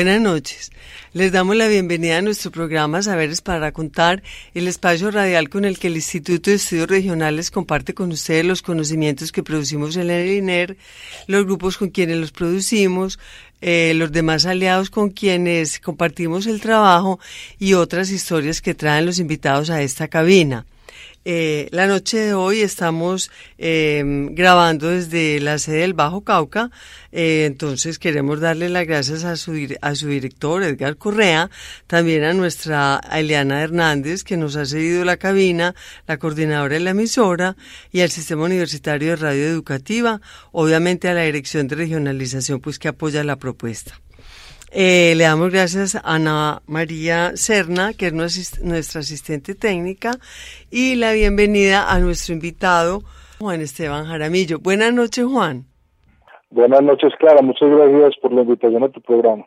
Buenas noches. Les damos la bienvenida a nuestro programa Saberes para Contar, el espacio radial con el que el Instituto de Estudios Regionales comparte con ustedes los conocimientos que producimos en el INER, los grupos con quienes los producimos, eh, los demás aliados con quienes compartimos el trabajo y otras historias que traen los invitados a esta cabina. Eh, la noche de hoy estamos eh, grabando desde la sede del Bajo Cauca, eh, entonces queremos darle las gracias a su, a su director, Edgar Correa, también a nuestra Eliana Hernández, que nos ha cedido la cabina, la coordinadora de la emisora, y al Sistema Universitario de Radio Educativa, obviamente a la Dirección de Regionalización, pues que apoya la propuesta. Eh, le damos gracias a Ana María Serna, que es nuestra asistente técnica, y la bienvenida a nuestro invitado, Juan Esteban Jaramillo. Buenas noches, Juan. Buenas noches, Clara. Muchas gracias por la invitación a tu programa.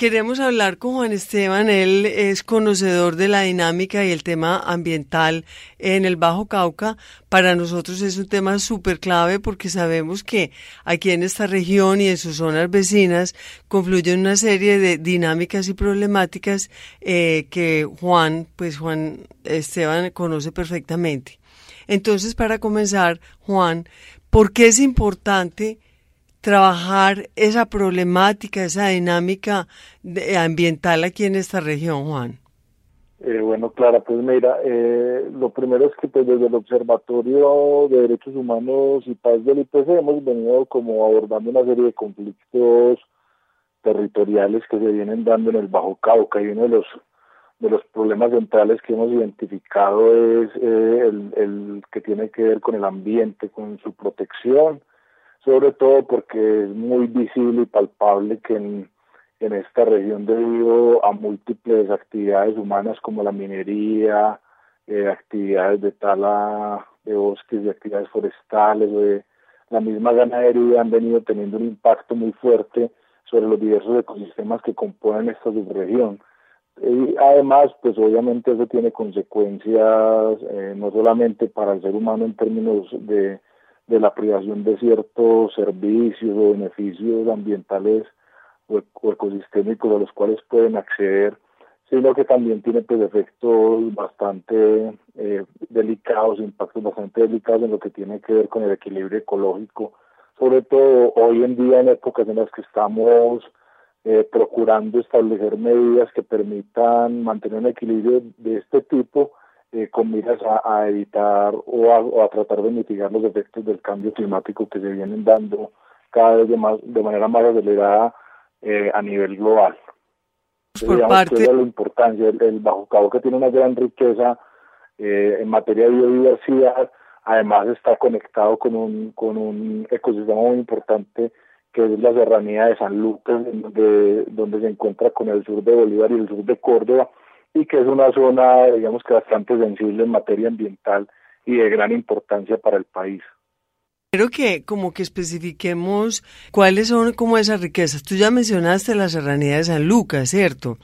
Queremos hablar con Juan Esteban, él es conocedor de la dinámica y el tema ambiental en el Bajo Cauca. Para nosotros es un tema súper clave porque sabemos que aquí en esta región y en sus zonas vecinas confluyen una serie de dinámicas y problemáticas eh, que Juan, pues Juan Esteban conoce perfectamente. Entonces, para comenzar, Juan, ¿por qué es importante trabajar esa problemática, esa dinámica ambiental aquí en esta región, Juan? Eh, bueno, Clara, pues mira, eh, lo primero es que pues, desde el Observatorio de Derechos Humanos y Paz del IPC hemos venido como abordando una serie de conflictos territoriales que se vienen dando en el Bajo Cauca y uno de los de los problemas centrales que hemos identificado es eh, el, el que tiene que ver con el ambiente, con su protección, sobre todo porque es muy visible y palpable que en, esta región debido a múltiples actividades humanas como la minería, eh, actividades de tala de bosques, de actividades forestales, de la misma ganadería han venido teniendo un impacto muy fuerte sobre los diversos ecosistemas que componen esta subregión. Y además, pues obviamente eso tiene consecuencias eh, no solamente para el ser humano en términos de de la privación de ciertos servicios o beneficios ambientales o, ecosistémicos a los cuales pueden acceder, sino que también tiene pues efectos bastante eh, delicados, impactos bastante delicados en lo que tiene que ver con el equilibrio ecológico, sobre todo hoy en día en épocas en las que estamos eh, procurando establecer medidas que permitan mantener un equilibrio de este tipo eh, con miras a, evitar o a, tratar de mitigar los efectos del cambio climático que se vienen dando cada vez de, más, de manera más acelerada eh, a nivel global. Por parte... de la importancia, el, Bajo Cabo que tiene una gran riqueza eh, en materia de biodiversidad, además está conectado con un, con un ecosistema muy importante que es la serranía de San Lucas, donde, donde se encuentra con el sur de Bolívar y el sur de Córdoba, y que es una zona, digamos que bastante sensible en materia ambiental y de gran importancia para el país. Quiero que como que especifiquemos cuáles son como esas riquezas. Tú ya mencionaste la serranía de San Lucas, ¿cierto?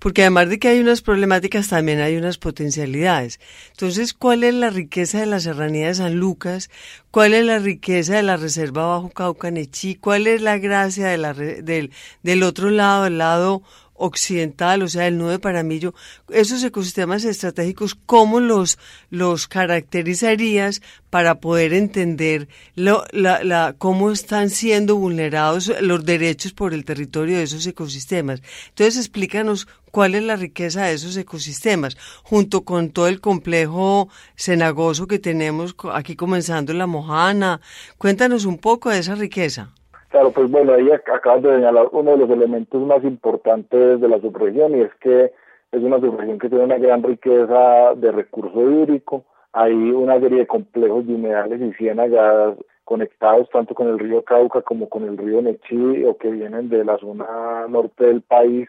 Porque además de que hay unas problemáticas, también hay unas potencialidades. Entonces, ¿cuál es la riqueza de la serranía de San Lucas? ¿Cuál es la riqueza de la reserva Bajo Caucanechí? ¿Cuál es la gracia de la, del, del otro lado, el lado occidental, o sea, el nudo de Paramillo, esos ecosistemas estratégicos, ¿cómo los, los caracterizarías para poder entender lo, la, la, cómo están siendo vulnerados los derechos por el territorio de esos ecosistemas? Entonces, explícanos cuál es la riqueza de esos ecosistemas, junto con todo el complejo cenagoso que tenemos aquí comenzando en La Mojana. Cuéntanos un poco de esa riqueza. Claro, pues bueno, ahí acabas de señalar uno de los elementos más importantes de la subregión y es que es una subregión que tiene una gran riqueza de recurso hídrico. Hay una serie de complejos de humedales y ciénagas conectados tanto con el río Cauca como con el río Nechí o que vienen de la zona norte del país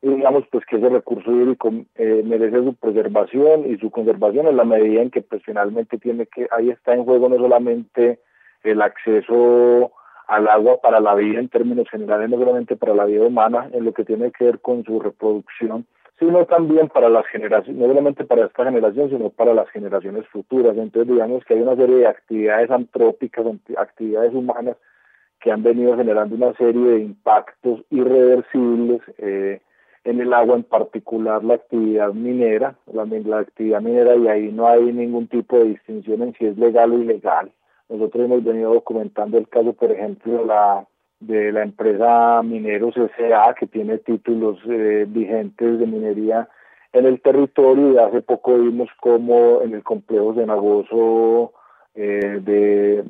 y digamos pues que ese recurso hídrico eh, merece su preservación y su conservación en la medida en que pues finalmente tiene que ahí está en juego no solamente el acceso al agua para la vida en términos generales, no solamente para la vida humana, en lo que tiene que ver con su reproducción, sino también para las generaciones, no solamente para esta generación, sino para las generaciones futuras. Entonces, digamos que hay una serie de actividades antrópicas, actividades humanas, que han venido generando una serie de impactos irreversibles eh, en el agua, en particular la actividad minera, la, la actividad minera, y ahí no hay ningún tipo de distinción en si es legal o ilegal nosotros hemos venido documentando el caso, por ejemplo, la, de la empresa Mineros S.A., que tiene títulos eh, vigentes de minería en el territorio y hace poco vimos como en el complejo eh, de,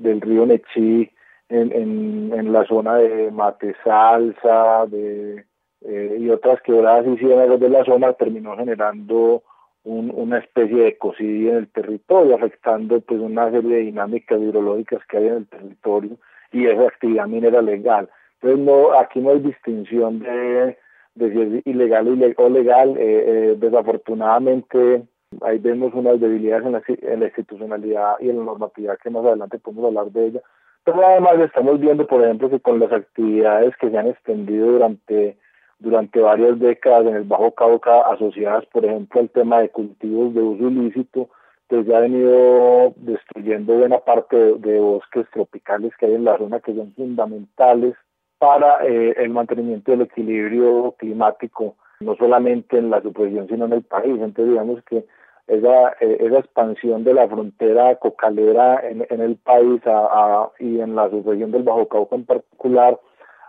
del río Nechí, en, en, en, la zona de Mate Salsa de, eh, y otras quebradas y ciénagas de la zona, terminó generando una especie de ecocidio en el territorio, afectando pues una serie de dinámicas hidrológicas que hay en el territorio y esa actividad minera legal. Entonces no, aquí no hay distinción de, de si es ilegal o legal. Eh, eh, desafortunadamente ahí vemos unas debilidades en la, en la institucionalidad y en la normatividad que más adelante podemos hablar de ella. Pero además estamos viendo, por ejemplo, que con las actividades que se han extendido durante durante varias décadas en el Bajo Cauca asociadas, por ejemplo, al tema de cultivos de uso ilícito, pues ya ha venido destruyendo buena parte de, bosques tropicales que hay en la zona que son fundamentales para eh, el mantenimiento del equilibrio climático, no solamente en la subregión, sino en el país. Entonces, digamos que esa, eh, esa expansión de la frontera cocalera en, en el país y en la subregión del Bajo Cauca en particular,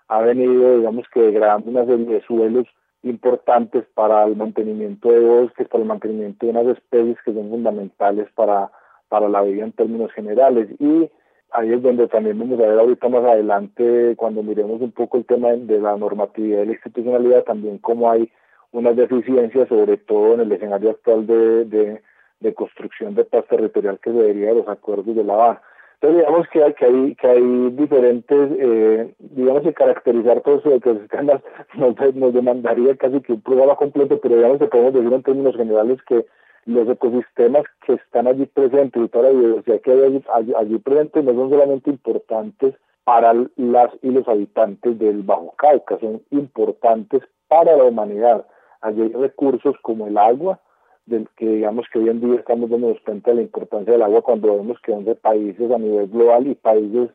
ha venido, digamos que degradando una serie de suelos importantes para el mantenimiento de bosques, para el mantenimiento de unas especies que son fundamentales para, para la vida en términos generales. Y ahí es donde también vamos a ver ahorita más adelante, cuando miremos un poco el tema de la normatividad y la institucionalidad, también cómo hay unas deficiencias, sobre todo en el escenario actual de, de, de construcción de paz territorial que se deriva de los acuerdos de La Habana. Entonces, digamos que hay, que hay, que hay diferentes, eh, digamos que caracterizar todos esos ecosistemas nos, nos demandaría casi que un programa completo, pero digamos que podemos decir en términos generales que los ecosistemas que están allí presentes y toda la biodiversidad que hay allí, allí, presentes no son solamente importantes para las y los habitantes del Bajo Cauca, son importantes para la humanidad. Allí hay recursos como el agua, del que digamos que hoy en día estamos dándonos cuenta de la importancia del agua cuando vemos que 11 países a nivel global y países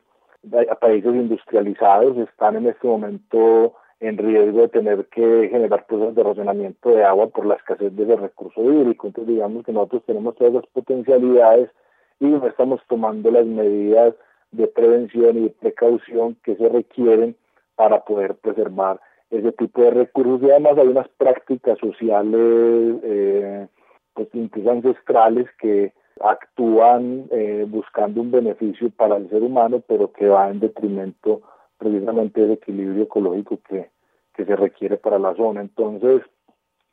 países industrializados están en este momento en riesgo de tener que generar procesos de racionamiento de agua por la escasez de ese recurso hídrico. Entonces digamos que nosotros tenemos todas las potencialidades y no estamos tomando las medidas de prevención y de precaución que se requieren para poder preservar ese tipo de recursos y además hay unas prácticas sociales eh, incluso ancestrales que actúan eh, buscando un beneficio para el ser humano, pero que va en detrimento precisamente del equilibrio ecológico que, que se requiere para la zona. Entonces,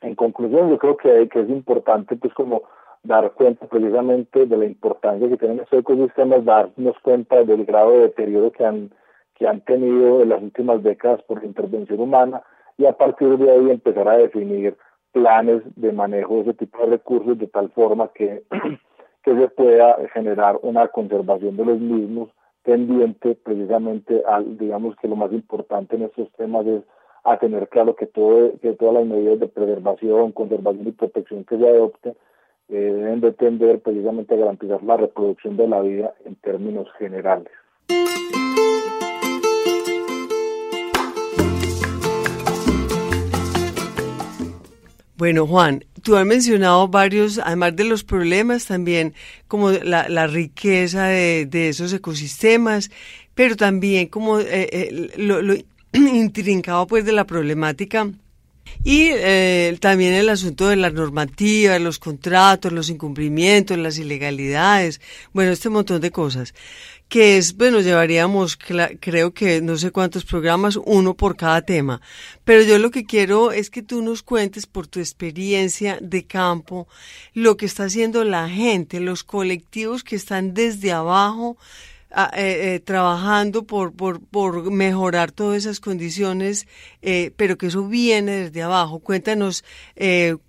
en conclusión, yo creo que, que es importante pues como dar cuenta precisamente de la importancia que tienen estos ecosistemas, darnos cuenta del grado de deterioro que han, que han tenido en las últimas décadas por la intervención humana y a partir de ahí empezar a definir planes de manejo de ese tipo de recursos de tal forma que, que se pueda generar una conservación de los mismos pendiente precisamente al, digamos que lo más importante en estos temas es a tener claro que todo que todas las medidas de preservación, conservación y protección que se adopten eh, deben de tender precisamente a garantizar la reproducción de la vida en términos generales. Bueno, Juan, tú has mencionado varios, además de los problemas, también como la, la riqueza de, de, esos ecosistemas, pero también como eh, eh, lo, intrincado pues de la problemática y eh, también el asunto de la normativa, los contratos, los incumplimientos, las ilegalidades, bueno, este montón de cosas que es, bueno, llevaríamos, creo que no sé cuántos programas, uno por cada tema. Pero yo lo que quiero es que tú nos cuentes por tu experiencia de campo lo que está haciendo la gente, los colectivos que están desde abajo eh, eh, trabajando por, por, por, mejorar todas esas condiciones, eh, pero que eso viene desde abajo. Cuéntanos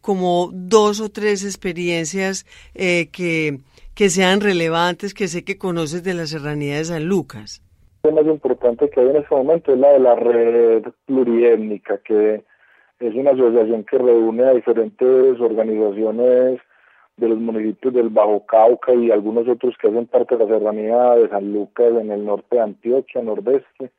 como dos o tres experiencias que que sean relevantes, que sé que conoces de la Serranía de San Lucas. Lo más importante que hay en este momento es la de la red pluriétnica, que es una asociación que reúne a diferentes organizaciones de los municipios del Bajo Cauca y algunos otros que hacen parte de la serranía de San Lucas en el norte de Antioquia, nordeste,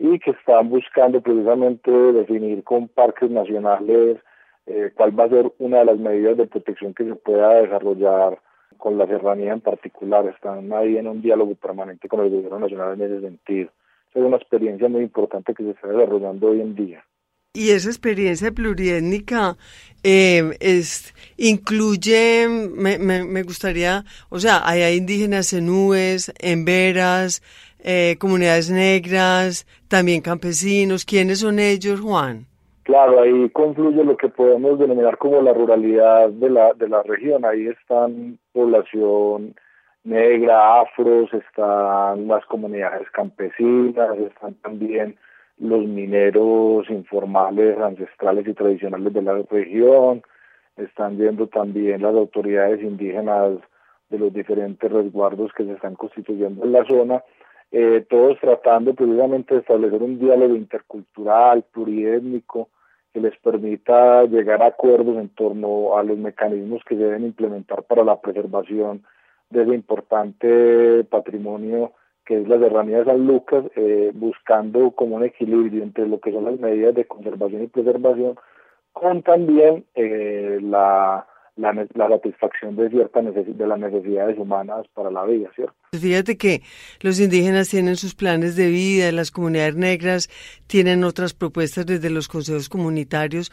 y que están buscando precisamente definir con parques nacionales eh, cuál va a ser una de las medidas de protección que se pueda desarrollar con la serranía en particular, están ahí en un diálogo permanente con el gobierno nacional en ese sentido. Es una experiencia muy importante que se está desarrollando hoy en día. Y esa experiencia pluriétnica eh, es, incluye, me, me, gustaría, o sea, hay, indígenas en nubes, en veras, eh, comunidades negras, también campesinos. ¿Quiénes son ellos, Juan? Claro, ahí confluye lo que podemos denominar como la ruralidad de la, de la región. Ahí están población negra, afros, están las comunidades campesinas, están también los mineros informales, ancestrales y tradicionales de la región, están viendo también las autoridades indígenas de los diferentes resguardos que se están constituyendo en la zona, eh, todos tratando precisamente de establecer un diálogo intercultural, pluriétnico, que les permita llegar a acuerdos en torno a los mecanismos que deben implementar para la preservación de ese importante patrimonio que es la serranía de San Lucas, eh, buscando como un equilibrio entre lo que son las medidas de conservación y preservación, con también eh, la la, la satisfacción de ciertas de las necesidades humanas para la vida, ¿cierto? Fíjate que los indígenas tienen sus planes de vida, las comunidades negras tienen otras propuestas desde los consejos comunitarios.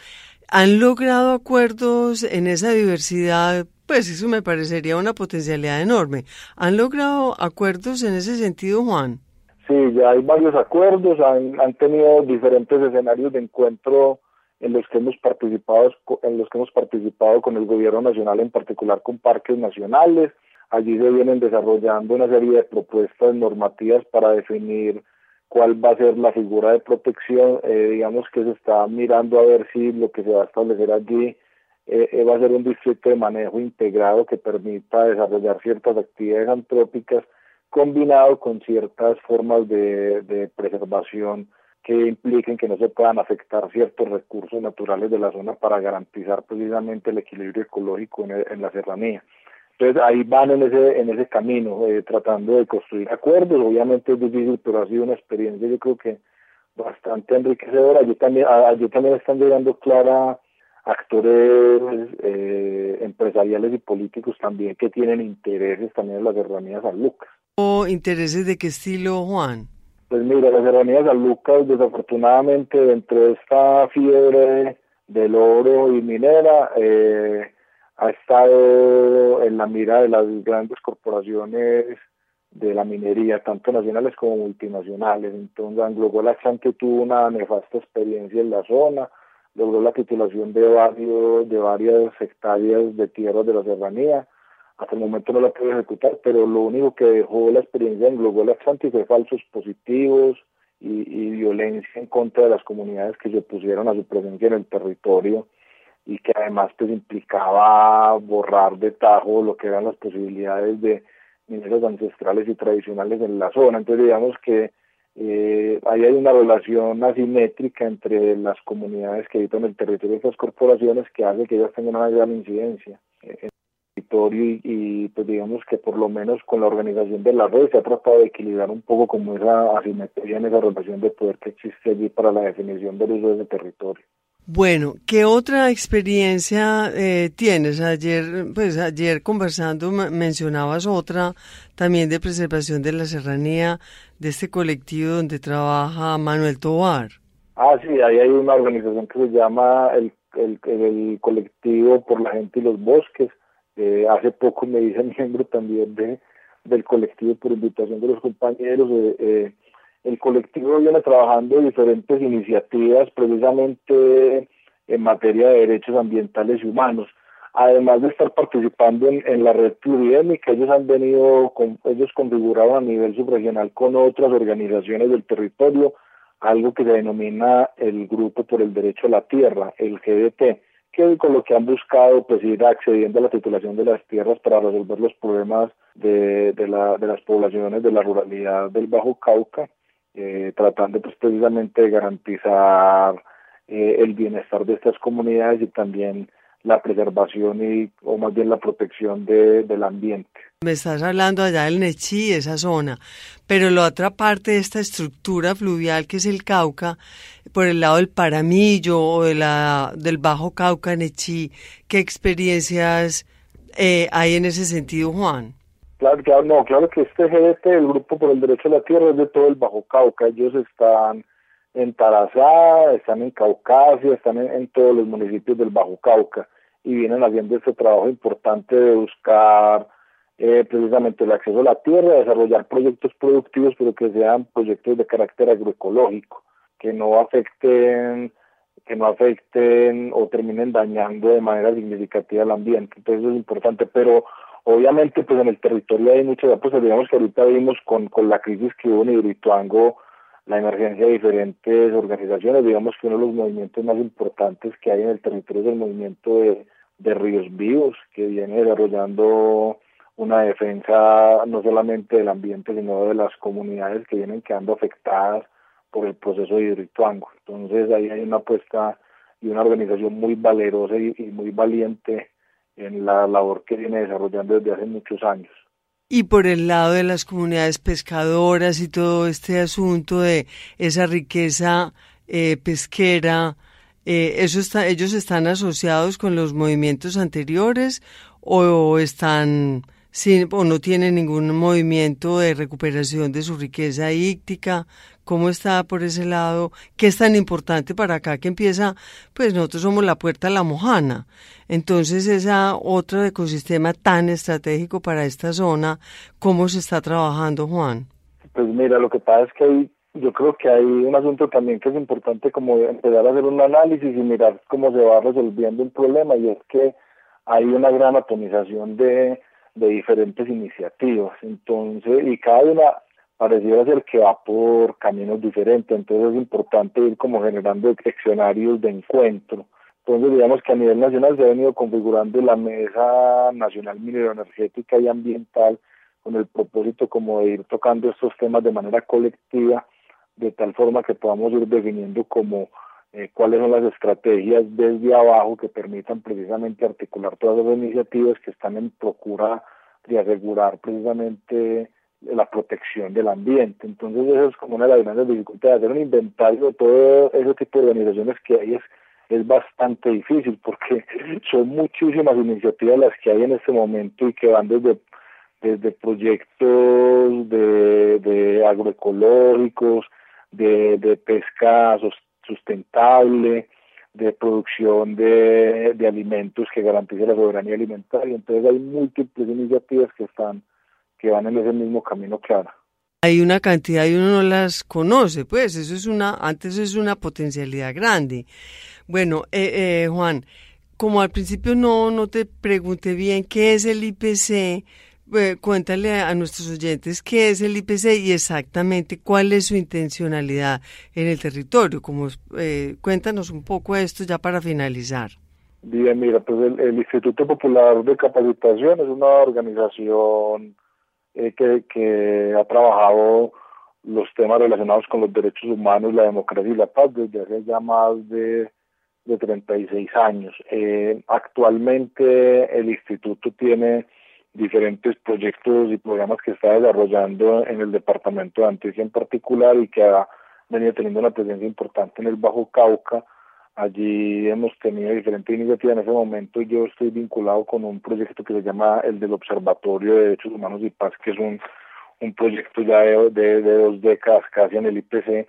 ¿Han logrado acuerdos en esa diversidad? Pues eso me parecería una potencialidad enorme. ¿Han logrado acuerdos en ese sentido, Juan? Sí, ya hay varios acuerdos, han, han tenido diferentes escenarios de encuentro en los que hemos participado en los que hemos participado con el gobierno nacional en particular con parques nacionales. Allí se vienen desarrollando una serie de propuestas normativas para definir cuál va a ser la figura de protección. Eh, digamos que se está mirando a ver si lo que se va a establecer allí eh, eh, va a ser un distrito de manejo integrado que permita desarrollar ciertas actividades antrópicas combinado con ciertas formas de, de preservación que impliquen que no se puedan afectar ciertos recursos naturales de la zona para garantizar precisamente el equilibrio ecológico en, la serranía. Entonces ahí van en ese, en ese camino, eh, tratando de construir acuerdos. Obviamente es difícil, pero ha sido una experiencia yo creo que bastante enriquecedora. Allí también, allí también están llegando clara actores eh, empresariales y políticos también que tienen intereses también en la serranía San Lucas. ¿O intereses de qué estilo, Juan? Pues mira, la serranía San Lucas, desafortunadamente, dentro de esta fiebre del oro y minera, eh, ha estado en la mira de las grandes corporaciones de la minería, tanto nacionales como multinacionales. Entonces, Anglo Chante tuvo una nefasta experiencia en la zona, logró la titulación de varios de varias hectáreas de tierras de la serranía, hasta el momento no la pude ejecutar, pero lo único que dejó la experiencia en Global Atlantic fue falsos positivos y, y, violencia en contra de las comunidades que se opusieron a su presencia en el territorio y que además pues implicaba borrar de tajo lo que eran las posibilidades de mineros ancestrales y tradicionales en la zona. Entonces digamos que eh, ahí hay una relación asimétrica entre las comunidades que habitan el territorio de estas corporaciones que hace que ellas tengan una gran incidencia y, pues digamos que por lo menos con la organización de la red se ha tratado de equilibrar un poco como esa asimetría en esa relación de poder que existe allí para la definición del uso de ese territorio. Bueno, ¿qué otra experiencia eh, tienes? Ayer, pues ayer conversando mencionabas otra también de preservación de la serranía de este colectivo donde trabaja Manuel Tobar. Ah, sí, ahí hay una organización que se llama el, el, colectivo por la gente y los bosques. Eh, hace poco me hice miembro también de del colectivo por invitación de los compañeros. Eh, el colectivo viene trabajando diferentes iniciativas precisamente en materia de derechos ambientales y humanos. Además de estar participando en, la red pluridémica, ellos han venido, con, ellos configuraron a nivel subregional con otras organizaciones del territorio algo que se denomina el Grupo por el Derecho a la Tierra, el GDT, que con lo que han buscado pues ir accediendo a la titulación de las tierras para resolver los problemas de, de, la, de las poblaciones de la ruralidad del Bajo Cauca eh, tratando pues precisamente de garantizar eh, el bienestar de estas comunidades y también la preservación y o más bien la protección de, del ambiente. Me estás hablando allá del Nechí, esa zona, pero la otra parte de esta estructura fluvial que es el Cauca, por el lado del Paramillo o de la, del Bajo Cauca, Nechí, ¿qué experiencias eh, hay en ese sentido, Juan? Claro, claro, no, claro que este GDT, el Grupo por el Derecho a la Tierra, es de todo el Bajo Cauca. Ellos están en Tarazá, están en Caucasia, están en, todos los municipios del Bajo Cauca y vienen haciendo este trabajo importante de buscar eh, precisamente el acceso a la tierra, desarrollar proyectos productivos, pero que sean proyectos de carácter agroecológico, que no afecten que no afecten o terminen dañando de manera significativa el ambiente. Entonces eso es importante, pero Obviamente, pues en el territorio hay muchas, pues digamos que ahorita vimos con, con la crisis que hubo en Hidroituango, la emergencia de diferentes organizaciones, digamos que uno de los movimientos más importantes que hay en el territorio es el movimiento de, de Ríos Vivos, que viene desarrollando una defensa no solamente del ambiente, sino de las comunidades que vienen quedando afectadas por el proceso de Hidroituango. Entonces ahí hay una apuesta y una organización muy valerosa y muy valiente en la labor que viene desarrollando desde hace muchos años. Y por el lado de las comunidades pescadoras y todo este asunto de esa riqueza eh, pesquera, eh, eso está, ¿ellos están asociados con los movimientos anteriores o están o no tienen ningún movimiento de recuperación de su riqueza íctica? ¿Cómo está por ese lado? ¿Qué es tan importante para acá que empieza? Pues nosotros somos la puerta a la mojana. Entonces, esa otro ecosistema tan estratégico para esta zona, ¿cómo se está trabajando, Juan? Pues mira, lo que pasa es que hay, yo creo que hay un asunto también que es importante como empezar a hacer un análisis y mirar cómo se va resolviendo el problema y es que hay una gran atomización de, de diferentes iniciativas. Entonces, y cada una pareciera ser que va por caminos diferentes, entonces es importante ir como generando escenarios de encuentro. Entonces, digamos que a nivel nacional se ha venido configurando la Mesa Nacional Minero-Energética y Ambiental con el propósito como de ir tocando estos temas de manera colectiva, de tal forma que podamos ir definiendo como eh, cuáles son las estrategias desde abajo que permitan precisamente articular todas las iniciativas que están en procura de asegurar precisamente la protección del ambiente. Entonces eso es como una de las grandes dificultades, hacer un inventario de todo ese tipo de organizaciones que hay es, es bastante difícil porque son muchísimas iniciativas las que hay en este momento y que van desde desde proyectos de, de agroecológicos, de, de pesca sustentable, de producción de, de alimentos que garantice la soberanía alimentaria. Entonces hay múltiples iniciativas que están que van en ese mismo camino claro. Hay una cantidad y uno no las conoce, pues eso es una, antes es una potencialidad grande. Bueno, eh, eh, Juan, como al principio no, no te pregunté bien qué es el IPC, eh, cuéntale a nuestros oyentes qué es el IPC y exactamente cuál es su intencionalidad en el territorio. Como, eh, cuéntanos un poco esto ya para finalizar. Bien, mira, pues el Instituto Popular de Capacitación es una organización eh, que, que ha trabajado los temas relacionados con los derechos humanos, la democracia y la paz desde hace ya más de, de 36 años. Eh, actualmente el instituto tiene diferentes proyectos y programas que está desarrollando en el departamento de Antioquia en particular y que ha venido teniendo una presencia importante en el Bajo Cauca Allí hemos tenido diferentes iniciativas. En ese momento yo estoy vinculado con un proyecto que se llama el del Observatorio de Derechos Humanos y Paz, que es un, un proyecto ya de, de, dos décadas casi en el IPC.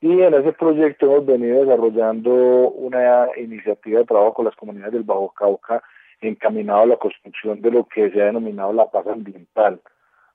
Y en ese proyecto hemos venido desarrollando una iniciativa de trabajo con las comunidades del Bajo Cauca encaminado a la construcción de lo que se ha denominado la paz ambiental.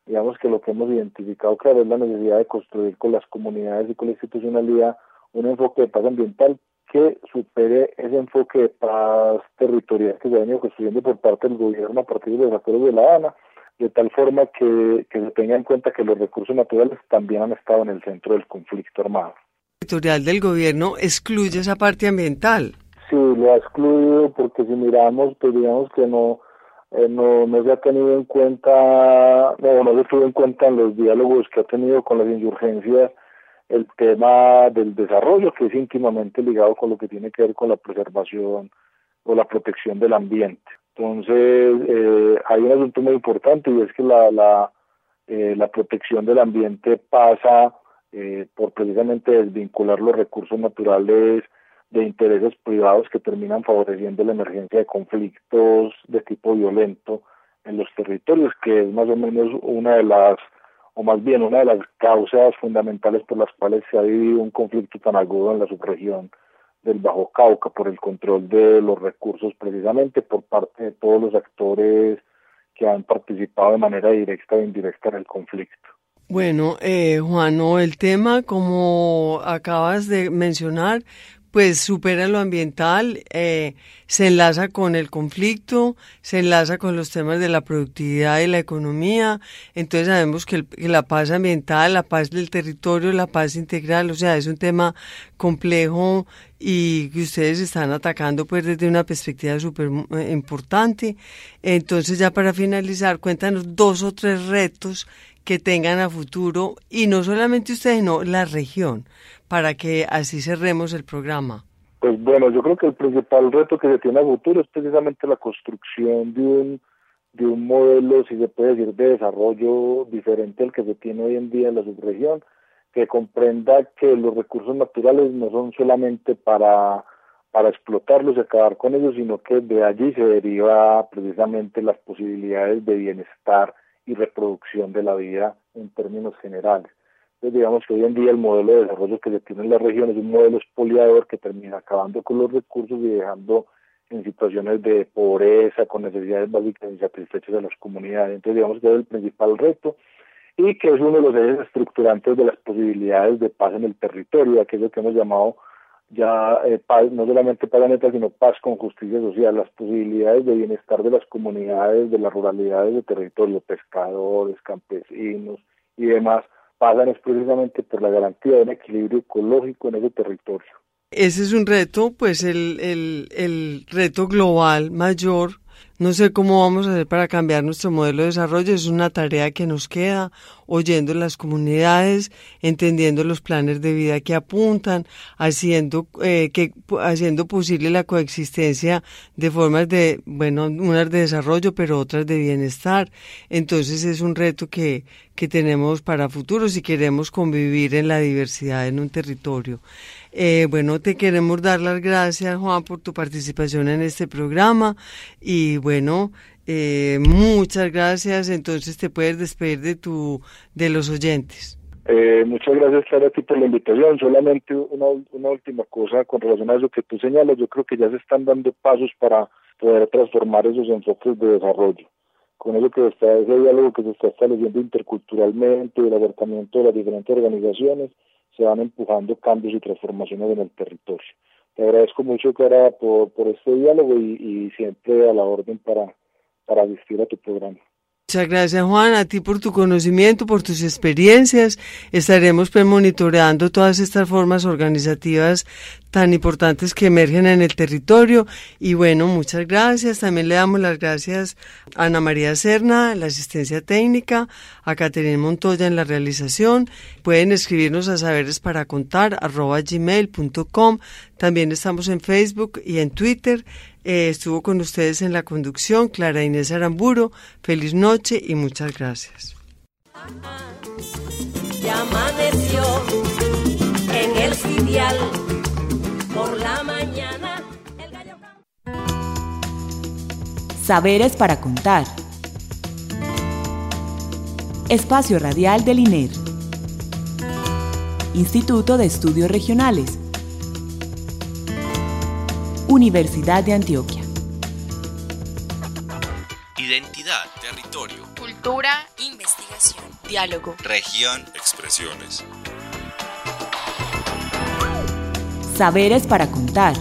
Digamos que lo que hemos identificado claro es la necesidad de construir con las comunidades y con la institucionalidad un enfoque de paz ambiental que supere ese enfoque de paz territorial que se ha venido construyendo por parte del gobierno a partir de los acuerdos de La Habana, de tal forma que, que se tenga en cuenta que los recursos naturales también han estado en el centro del conflicto armado. El territorial del gobierno excluye esa parte ambiental. Sí, lo ha excluido porque si miramos, pues digamos que no, eh, no, no se ha tenido en cuenta, no, no se tuvo en cuenta en los diálogos que ha tenido con las insurgencias el tema del desarrollo, que es íntimamente ligado con lo que tiene que ver con la preservación o la protección del ambiente. Entonces, eh, hay un asunto muy importante y es que la, la, eh, la protección del ambiente pasa eh, por precisamente desvincular los recursos naturales de intereses privados que terminan favoreciendo la emergencia de conflictos de tipo violento en los territorios, que es más o menos una de las o más bien una de las causas fundamentales por las cuales se ha vivido un conflicto tan agudo en la subregión del Bajo Cauca, por el control de los recursos precisamente por parte de todos los actores que han participado de manera directa o indirecta en el conflicto. Bueno, eh, Juano, el tema, como acabas de mencionar, pues supera lo ambiental, eh, se enlaza con el conflicto, se enlaza con los temas de la productividad y la economía. Entonces sabemos que, la paz ambiental, la paz del territorio, la paz integral, o sea, es un tema complejo y que ustedes están atacando pues desde una perspectiva súper eh, importante. Entonces ya para finalizar, cuéntanos dos o tres retos que tengan a futuro y no solamente ustedes, sino la región para que así cerremos el programa? Pues bueno, yo creo que el principal reto que se tiene a futuro es precisamente la construcción de un, de un modelo, si se puede decir, de desarrollo diferente al que se tiene hoy en día en la subregión, que comprenda que los recursos naturales no son solamente para, para explotarlos y acabar con ellos, sino que de allí se deriva precisamente las posibilidades de bienestar y reproducción de la vida en términos generales. Entonces, digamos que hoy en día el modelo de desarrollo que se tiene en la región es un modelo expoliador que termina acabando con los recursos y dejando en situaciones de pobreza, con necesidades básicas insatisfechas de las comunidades. Entonces, digamos que es el principal reto y que es uno de los ejes estructurantes de las posibilidades de paz en el territorio, aquello que hemos llamado ya eh, paz, no solamente paz neta, sino paz con justicia social, las posibilidades de bienestar de las comunidades, de las ruralidades de territorio, pescadores, campesinos y demás, pasan es precisamente por la garantía de un equilibrio ecológico en ese territorio. Ese es un reto, pues el, el, el reto global mayor no sé cómo vamos a hacer para cambiar nuestro modelo de desarrollo. Es una tarea que nos queda oyendo las comunidades, entendiendo los planes de vida que apuntan, haciendo eh, que haciendo posible la coexistencia de formas de bueno unas de desarrollo, pero otras de bienestar. Entonces es un reto que que tenemos para futuro si queremos convivir en la diversidad en un territorio. Eh, bueno, te queremos dar las gracias, Juan, por tu participación en este programa y bueno, eh, muchas gracias. Entonces te puedes despedir de tu de los oyentes. Eh, muchas gracias, Clara, por la invitación. Solamente una, una última cosa con relación a eso que tú señalas. Yo creo que ya se están dando pasos para poder transformar esos enfoques de desarrollo. Con eso que está, ese diálogo que se está estableciendo interculturalmente, el acercamiento de las diferentes organizaciones, se van empujando cambios y transformaciones en el territorio. Te agradezco mucho, Clara, por, por este diálogo y, siempre a la orden para, para asistir a tu programa. Muchas gracias Juan, a ti por tu conocimiento, por tus experiencias. Estaremos pues, monitoreando todas estas formas organizativas tan importantes que emergen en el territorio. Y bueno, muchas gracias. También le damos las gracias a Ana María Serna, la asistencia técnica, a Caterina Montoya en la realización. Pueden escribirnos a saberes para contar gmail.com. También estamos en Facebook y en Twitter. Eh, estuvo con ustedes en la conducción Clara Inés Aramburo. Feliz noche y muchas gracias. Ya amaneció en el sitial Por la mañana. Saberes para contar. Espacio Radial del INER. Instituto de Estudios Regionales. Universidad de Antioquia. Identidad, territorio, cultura, investigación, diálogo, región, expresiones. Saberes para contar.